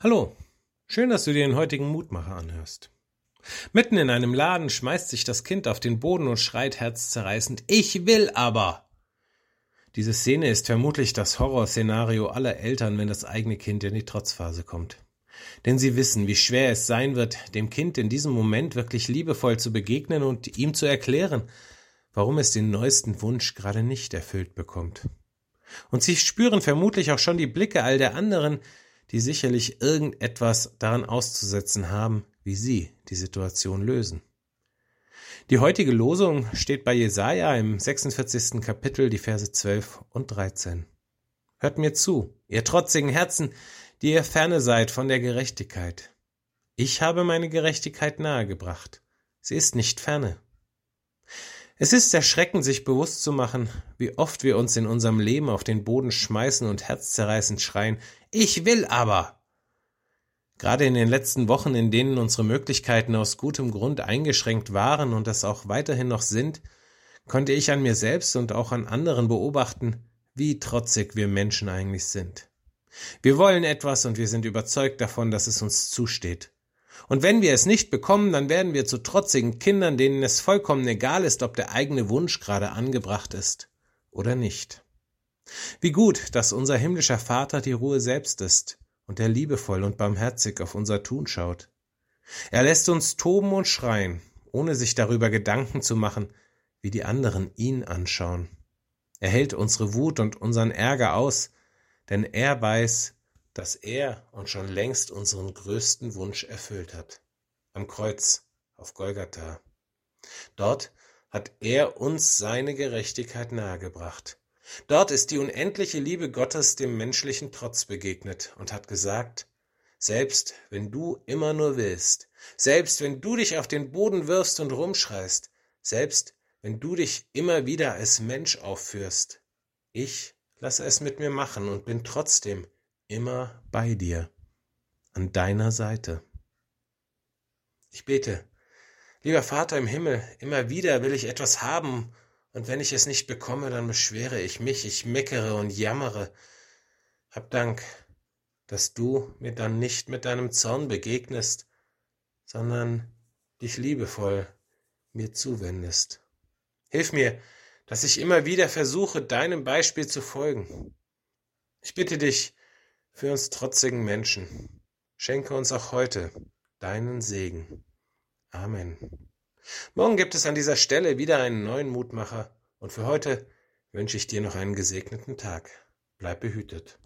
Hallo, schön, dass du dir den heutigen Mutmacher anhörst. Mitten in einem Laden schmeißt sich das Kind auf den Boden und schreit herzzerreißend Ich will aber. Diese Szene ist vermutlich das Horrorszenario aller Eltern, wenn das eigene Kind in die Trotzphase kommt. Denn sie wissen, wie schwer es sein wird, dem Kind in diesem Moment wirklich liebevoll zu begegnen und ihm zu erklären, warum es den neuesten Wunsch gerade nicht erfüllt bekommt. Und sie spüren vermutlich auch schon die Blicke all der anderen, die sicherlich irgendetwas daran auszusetzen haben, wie sie die Situation lösen. Die heutige Losung steht bei Jesaja im 46. Kapitel, die Verse 12 und 13. Hört mir zu, ihr trotzigen Herzen, die ihr ferne seid von der Gerechtigkeit. Ich habe meine Gerechtigkeit nahegebracht. Sie ist nicht ferne. Es ist erschreckend, sich bewusst zu machen, wie oft wir uns in unserem Leben auf den Boden schmeißen und herzzerreißend schreien, ich will aber. Gerade in den letzten Wochen, in denen unsere Möglichkeiten aus gutem Grund eingeschränkt waren und es auch weiterhin noch sind, konnte ich an mir selbst und auch an anderen beobachten, wie trotzig wir Menschen eigentlich sind. Wir wollen etwas und wir sind überzeugt davon, dass es uns zusteht. Und wenn wir es nicht bekommen, dann werden wir zu trotzigen Kindern, denen es vollkommen egal ist, ob der eigene Wunsch gerade angebracht ist oder nicht. Wie gut, dass unser himmlischer Vater die Ruhe selbst ist und er liebevoll und barmherzig auf unser Tun schaut. Er lässt uns toben und schreien, ohne sich darüber Gedanken zu machen, wie die anderen ihn anschauen. Er hält unsere Wut und unseren Ärger aus, denn er weiß, dass er uns schon längst unseren größten Wunsch erfüllt hat. Am Kreuz, auf Golgatha. Dort hat er uns seine Gerechtigkeit nahegebracht. Dort ist die unendliche Liebe Gottes dem menschlichen Trotz begegnet und hat gesagt, selbst wenn du immer nur willst, selbst wenn du dich auf den Boden wirfst und rumschreist, selbst wenn du dich immer wieder als Mensch aufführst, ich lasse es mit mir machen und bin trotzdem immer bei dir, an deiner Seite. Ich bete, lieber Vater im Himmel, immer wieder will ich etwas haben, und wenn ich es nicht bekomme, dann beschwere ich mich, ich meckere und jammere. Hab Dank, dass du mir dann nicht mit deinem Zorn begegnest, sondern dich liebevoll mir zuwendest. Hilf mir, dass ich immer wieder versuche, deinem Beispiel zu folgen. Ich bitte dich, für uns trotzigen Menschen. Schenke uns auch heute deinen Segen. Amen. Morgen gibt es an dieser Stelle wieder einen neuen Mutmacher und für heute wünsche ich dir noch einen gesegneten Tag. Bleib behütet.